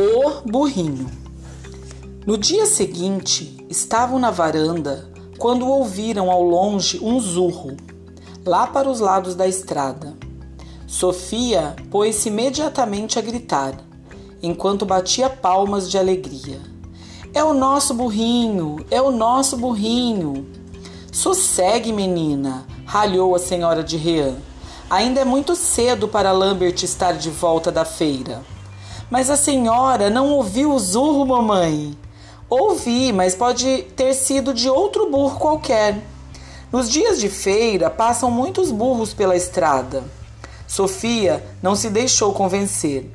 O burrinho. No dia seguinte, estavam na varanda quando ouviram ao longe um zurro, lá para os lados da estrada. Sofia pôs-se imediatamente a gritar, enquanto batia palmas de alegria. É o nosso burrinho, é o nosso burrinho. Sossegue, menina, ralhou a senhora de Rean. Ainda é muito cedo para Lambert estar de volta da feira. Mas a senhora não ouviu o zurro, mamãe? Ouvi, mas pode ter sido de outro burro qualquer. Nos dias de feira passam muitos burros pela estrada. Sofia não se deixou convencer.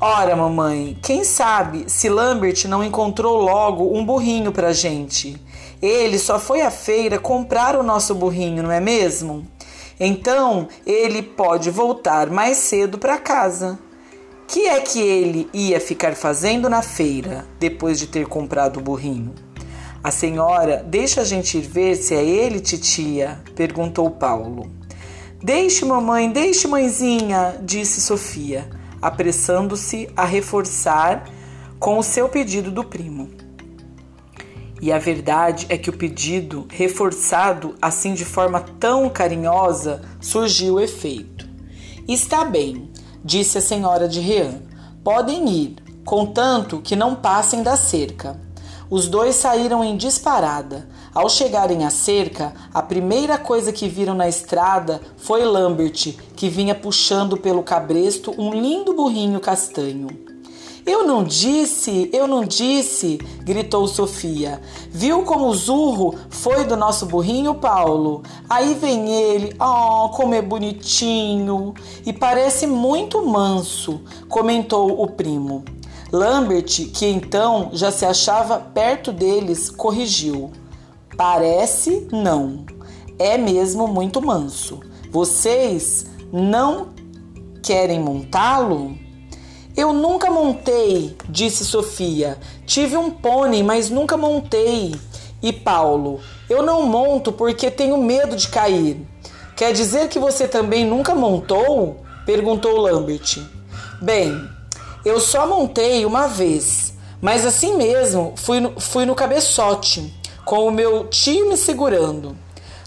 Ora, mamãe, quem sabe se Lambert não encontrou logo um burrinho pra gente? Ele só foi à feira comprar o nosso burrinho, não é mesmo? Então ele pode voltar mais cedo para casa. Que é que ele ia ficar fazendo na feira depois de ter comprado o burrinho? A senhora deixa a gente ir ver se é ele, titia? perguntou Paulo. Deixe, mamãe, deixe, mãezinha, disse Sofia, apressando-se a reforçar com o seu pedido do primo. E a verdade é que o pedido, reforçado assim de forma tão carinhosa, surgiu efeito. Está bem, disse a senhora de Rean. Podem ir, contanto que não passem da cerca. Os dois saíram em disparada. Ao chegarem à cerca, a primeira coisa que viram na estrada foi Lambert, que vinha puxando pelo cabresto um lindo burrinho castanho. Eu não disse, eu não disse, gritou Sofia. Viu como o zurro foi do nosso burrinho, Paulo? Aí vem ele, oh, como é bonitinho e parece muito manso, comentou o primo. Lambert, que então já se achava perto deles, corrigiu. Parece não. É mesmo muito manso. Vocês não querem montá-lo? Eu nunca montei, disse Sofia. Tive um pônei, mas nunca montei. E Paulo, eu não monto porque tenho medo de cair. Quer dizer que você também nunca montou? perguntou Lambert. Bem, eu só montei uma vez, mas assim mesmo fui no, fui no cabeçote, com o meu tio me segurando.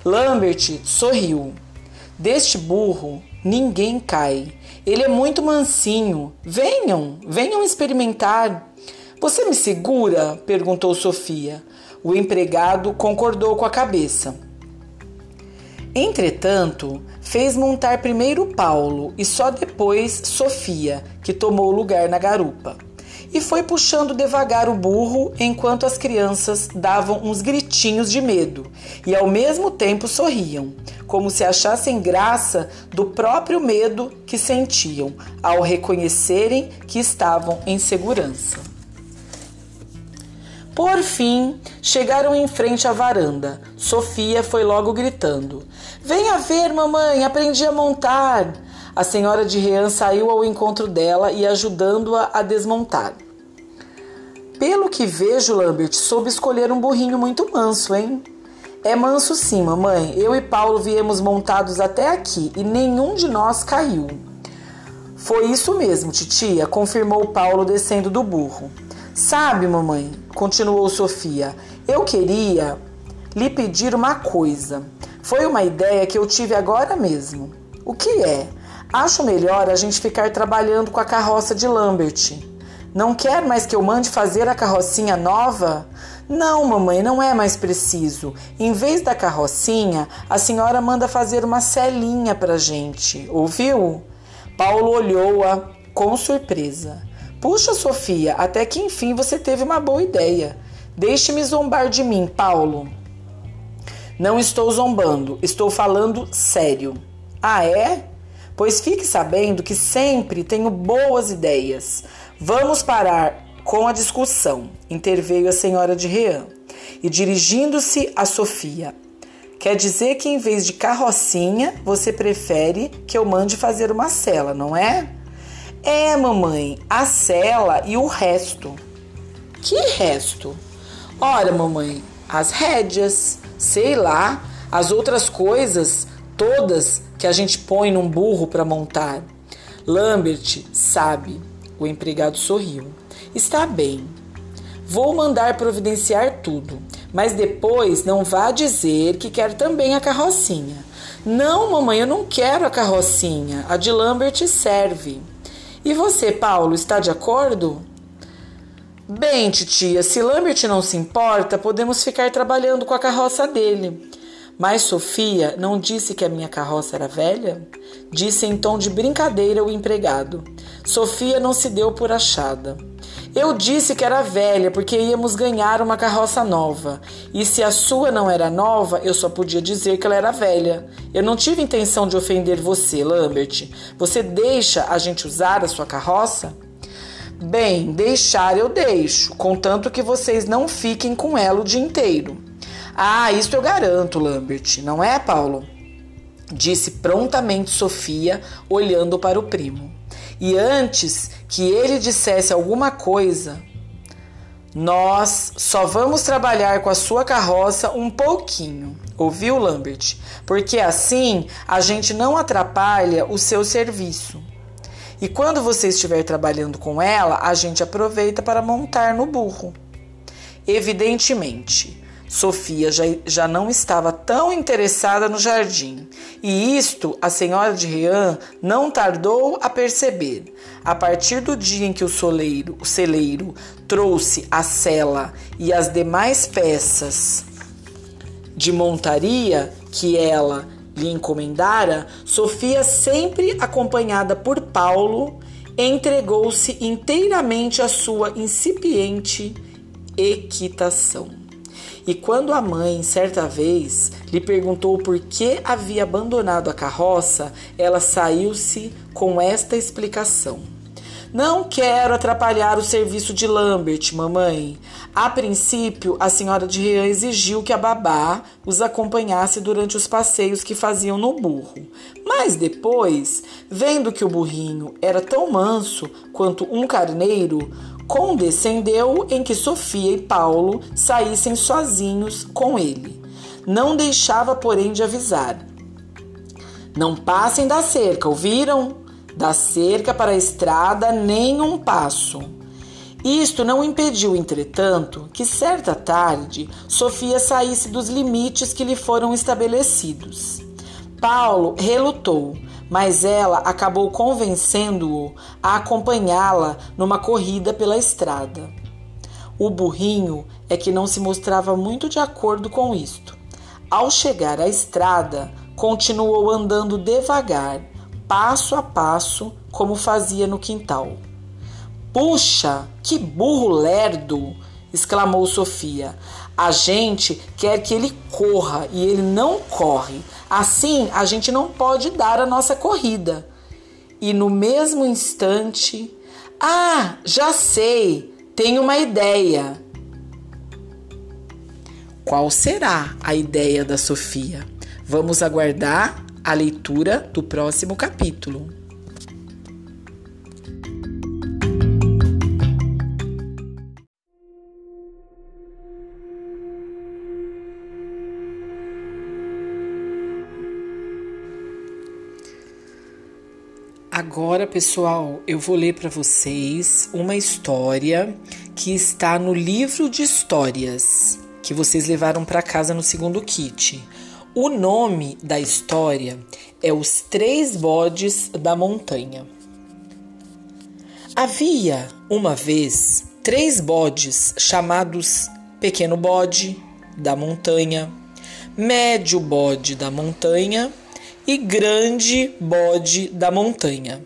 Lambert sorriu. Deste burro ninguém cai. Ele é muito mansinho. Venham, venham experimentar. Você me segura? perguntou Sofia. O empregado concordou com a cabeça. Entretanto, fez montar primeiro Paulo e só depois Sofia, que tomou lugar na garupa. E foi puxando devagar o burro enquanto as crianças davam uns gritinhos de medo e ao mesmo tempo sorriam, como se achassem graça do próprio medo que sentiam ao reconhecerem que estavam em segurança. Por fim, chegaram em frente à varanda. Sofia foi logo gritando: Venha ver, mamãe, aprendi a montar. A senhora de Rean saiu ao encontro dela e ajudando-a a desmontar. Pelo que vejo, Lambert, soube escolher um burrinho muito manso, hein? É manso sim, mamãe. Eu e Paulo viemos montados até aqui e nenhum de nós caiu. Foi isso mesmo, titia, confirmou Paulo descendo do burro. Sabe, mamãe, continuou Sofia, eu queria lhe pedir uma coisa. Foi uma ideia que eu tive agora mesmo. O que é? Acho melhor a gente ficar trabalhando com a carroça de Lambert. Não quer mais que eu mande fazer a carrocinha nova? Não, mamãe, não é mais preciso. Em vez da carrocinha, a senhora manda fazer uma celinha pra gente. Ouviu? Paulo olhou-a com surpresa. Puxa, Sofia, até que enfim você teve uma boa ideia. Deixe-me zombar de mim, Paulo. Não estou zombando, estou falando sério. Ah, é? Pois fique sabendo que sempre tenho boas ideias. Vamos parar com a discussão, interveio a senhora de Rean. E dirigindo-se a Sofia, quer dizer que em vez de carrocinha, você prefere que eu mande fazer uma cela, não é? É, mamãe, a cela e o resto. Que resto? Ora, mamãe, as rédeas, sei lá, as outras coisas todas que a gente põe num burro para montar. Lambert sabe. O empregado sorriu. Está bem. Vou mandar providenciar tudo, mas depois não vá dizer que quer também a carrocinha. Não, mamãe, eu não quero a carrocinha. A de Lambert serve. E você, Paulo, está de acordo? Bem, titia, se Lambert não se importa, podemos ficar trabalhando com a carroça dele. Mas Sofia não disse que a minha carroça era velha? Disse em tom de brincadeira o empregado. Sofia não se deu por achada. Eu disse que era velha porque íamos ganhar uma carroça nova. E se a sua não era nova, eu só podia dizer que ela era velha. Eu não tive intenção de ofender você, Lambert. Você deixa a gente usar a sua carroça? Bem, deixar eu deixo, contanto que vocês não fiquem com ela o dia inteiro. Ah, isso eu garanto, Lambert, não é, Paulo? Disse prontamente Sofia, olhando para o primo. E antes que ele dissesse alguma coisa, nós só vamos trabalhar com a sua carroça um pouquinho, ouviu, Lambert? Porque assim a gente não atrapalha o seu serviço. E quando você estiver trabalhando com ela, a gente aproveita para montar no burro. Evidentemente, Sofia já, já não estava tão interessada no jardim, e isto a senhora de Rian não tardou a perceber. A partir do dia em que o, soleiro, o celeiro trouxe a cela e as demais peças de montaria que ela lhe encomendara, Sofia, sempre acompanhada por Paulo, entregou-se inteiramente à sua incipiente equitação. E quando a mãe, certa vez, lhe perguntou por que havia abandonado a carroça, ela saiu-se com esta explicação. Não quero atrapalhar o serviço de Lambert, mamãe. A princípio, a senhora de Rian exigiu que a babá os acompanhasse durante os passeios que faziam no burro. Mas depois, vendo que o burrinho era tão manso quanto um carneiro, condescendeu em que Sofia e Paulo saíssem sozinhos com ele. Não deixava, porém, de avisar. Não passem da cerca, ouviram? Da cerca para a estrada, nem um passo. Isto não impediu, entretanto, que certa tarde Sofia saísse dos limites que lhe foram estabelecidos. Paulo relutou, mas ela acabou convencendo-o a acompanhá-la numa corrida pela estrada. O burrinho é que não se mostrava muito de acordo com isto. Ao chegar à estrada, continuou andando devagar, passo a passo, como fazia no quintal. Puxa, que burro lerdo! exclamou Sofia. A gente quer que ele corra e ele não corre. Assim, a gente não pode dar a nossa corrida. E no mesmo instante, ah, já sei, tenho uma ideia. Qual será a ideia da Sofia? Vamos aguardar a leitura do próximo capítulo. Agora, pessoal, eu vou ler para vocês uma história que está no livro de histórias que vocês levaram para casa no segundo kit. O nome da história é Os Três Bodes da Montanha. Havia, uma vez, três bodes chamados Pequeno Bode da Montanha, Médio Bode da Montanha e Grande Bode da Montanha.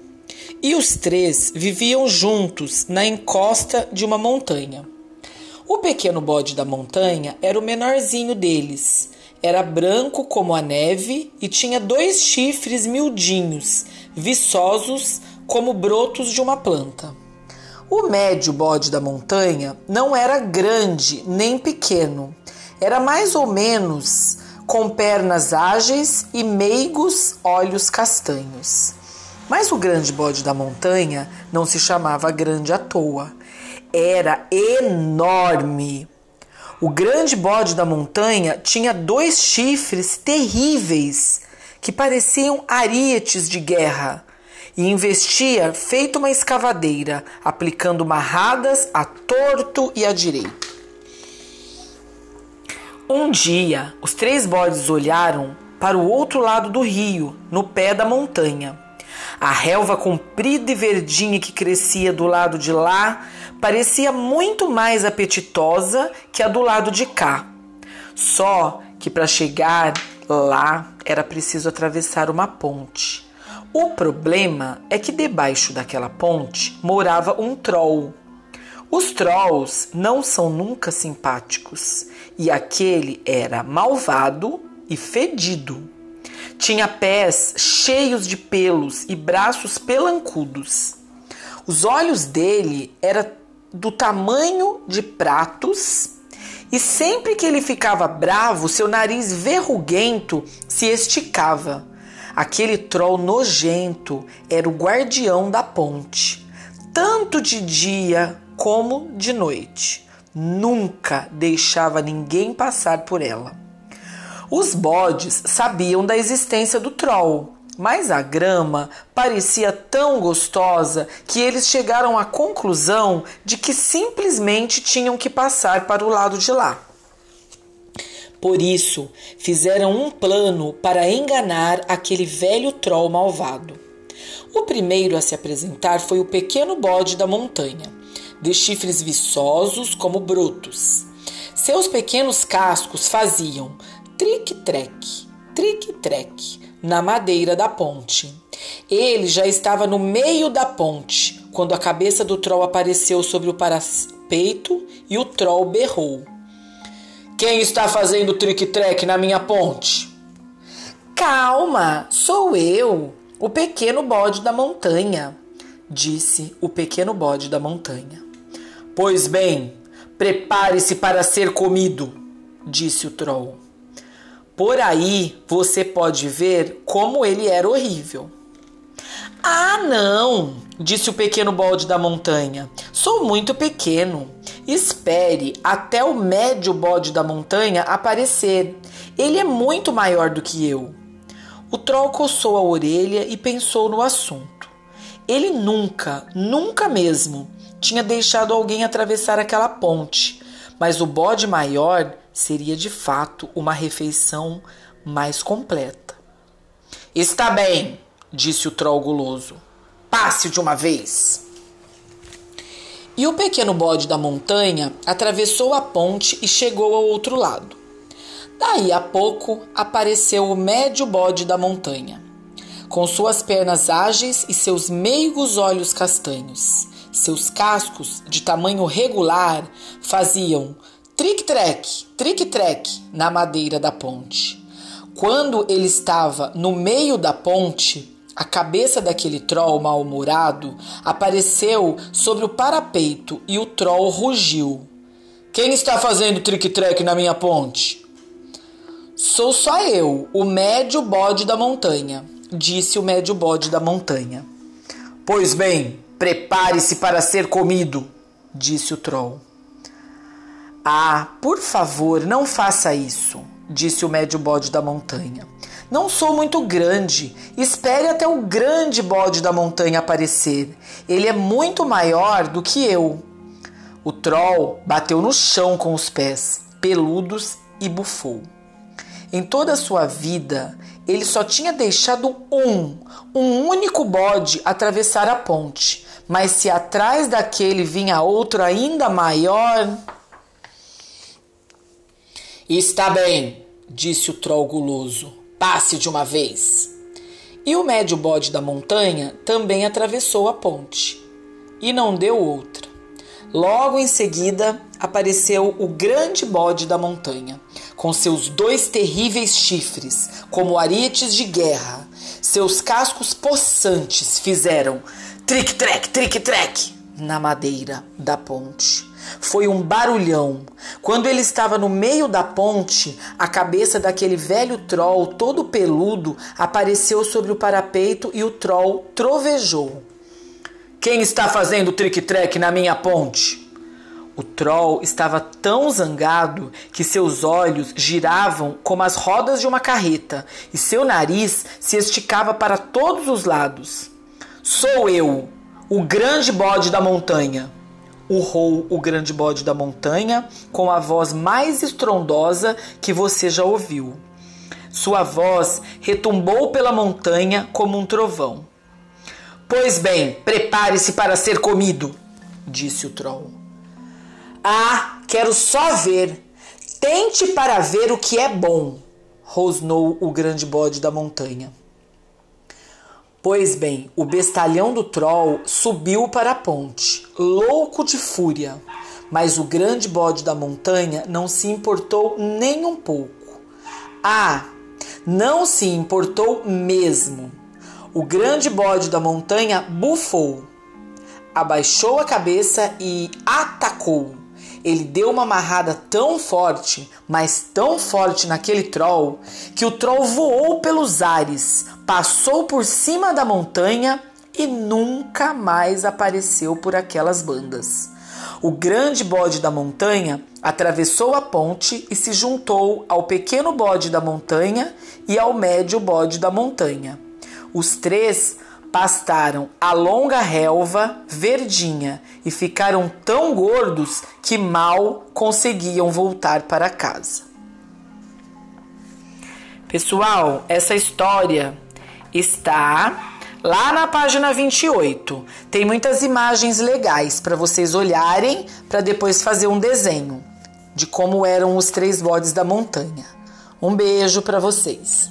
E os três viviam juntos na encosta de uma montanha. O pequeno bode da montanha era o menorzinho deles era branco como a neve e tinha dois chifres miudinhos, viçosos como brotos de uma planta. O médio bode da montanha não era grande nem pequeno, era mais ou menos com pernas ágeis e meigos olhos castanhos. Mas o grande bode da montanha não se chamava grande à toa. Era enorme, o grande bode da montanha tinha dois chifres terríveis que pareciam arietes de guerra e investia feito uma escavadeira, aplicando marradas a torto e a direito. Um dia, os três bodes olharam para o outro lado do rio, no pé da montanha. A relva comprida e verdinha que crescia do lado de lá parecia muito mais apetitosa que a do lado de cá. Só que para chegar lá era preciso atravessar uma ponte. O problema é que debaixo daquela ponte morava um troll. Os trolls não são nunca simpáticos e aquele era malvado e fedido. Tinha pés cheios de pelos e braços pelancudos. Os olhos dele eram do tamanho de pratos e sempre que ele ficava bravo, seu nariz verruguento se esticava. Aquele troll nojento era o guardião da ponte, tanto de dia como de noite. Nunca deixava ninguém passar por ela. Os bodes sabiam da existência do troll, mas a grama parecia tão gostosa que eles chegaram à conclusão de que simplesmente tinham que passar para o lado de lá. Por isso, fizeram um plano para enganar aquele velho troll malvado. O primeiro a se apresentar foi o pequeno bode da montanha, de chifres viçosos como brotos. Seus pequenos cascos faziam trique-treque, trique-treque na madeira da ponte. Ele já estava no meio da ponte quando a cabeça do troll apareceu sobre o parapeito e o troll berrou: Quem está fazendo trique-treque na minha ponte? Calma, sou eu, o pequeno bode da montanha, disse o pequeno bode da montanha. Pois bem, prepare-se para ser comido, disse o troll. Por aí você pode ver como ele era horrível. Ah, não, disse o pequeno bode da montanha. Sou muito pequeno. Espere até o médio bode da montanha aparecer. Ele é muito maior do que eu. O troll coçou a orelha e pensou no assunto. Ele nunca, nunca mesmo, tinha deixado alguém atravessar aquela ponte, mas o bode maior seria de fato uma refeição mais completa. Está bem, disse o troll guloso. Passe de uma vez. E o pequeno bode da montanha atravessou a ponte e chegou ao outro lado. Daí a pouco apareceu o médio bode da montanha, com suas pernas ágeis e seus meigos olhos castanhos. Seus cascos, de tamanho regular, faziam tric-trec, tric-trec na madeira da ponte. Quando ele estava no meio da ponte, a cabeça daquele troll mal-humorado apareceu sobre o parapeito e o troll rugiu. Quem está fazendo tric-trec na minha ponte? Sou só eu, o médio bode da montanha, disse o médio bode da montanha. Pois bem, prepare-se para ser comido, disse o troll. Ah, por favor, não faça isso, disse o médio bode da montanha. Não sou muito grande. Espere até o grande bode da montanha aparecer. Ele é muito maior do que eu. O troll bateu no chão com os pés, peludos, e bufou. Em toda a sua vida, ele só tinha deixado um, um único bode atravessar a ponte. Mas se atrás daquele vinha outro ainda maior. Está bem, disse o troll guloso. Passe de uma vez. E o médio bode da montanha também atravessou a ponte. E não deu outra. Logo em seguida apareceu o grande bode da montanha, com seus dois terríveis chifres, como arietes de guerra. Seus cascos possantes fizeram tric-trec, tric-trec na madeira da ponte. Foi um barulhão. Quando ele estava no meio da ponte, a cabeça daquele velho troll, todo peludo, apareceu sobre o parapeito e o troll trovejou. Quem está fazendo trick-track na minha ponte? O troll estava tão zangado que seus olhos giravam como as rodas de uma carreta e seu nariz se esticava para todos os lados. Sou eu, o grande bode da montanha. Urrou o grande bode da montanha com a voz mais estrondosa que você já ouviu. Sua voz retumbou pela montanha como um trovão. Pois bem, prepare-se para ser comido, disse o troll. Ah, quero só ver. Tente para ver o que é bom, rosnou o grande bode da montanha. Pois bem, o bestalhão do troll subiu para a ponte, louco de fúria, mas o grande bode da montanha não se importou nem um pouco. Ah, não se importou mesmo. O grande bode da montanha bufou, abaixou a cabeça e atacou. Ele deu uma amarrada tão forte, mas tão forte naquele troll, que o troll voou pelos ares, passou por cima da montanha e nunca mais apareceu por aquelas bandas. O grande bode da montanha atravessou a ponte e se juntou ao pequeno bode da montanha e ao médio bode da montanha. Os três pastaram a longa relva verdinha e ficaram tão gordos que mal conseguiam voltar para casa. Pessoal, essa história está lá na página 28. Tem muitas imagens legais para vocês olharem para depois fazer um desenho de como eram os três bodes da montanha. Um beijo para vocês.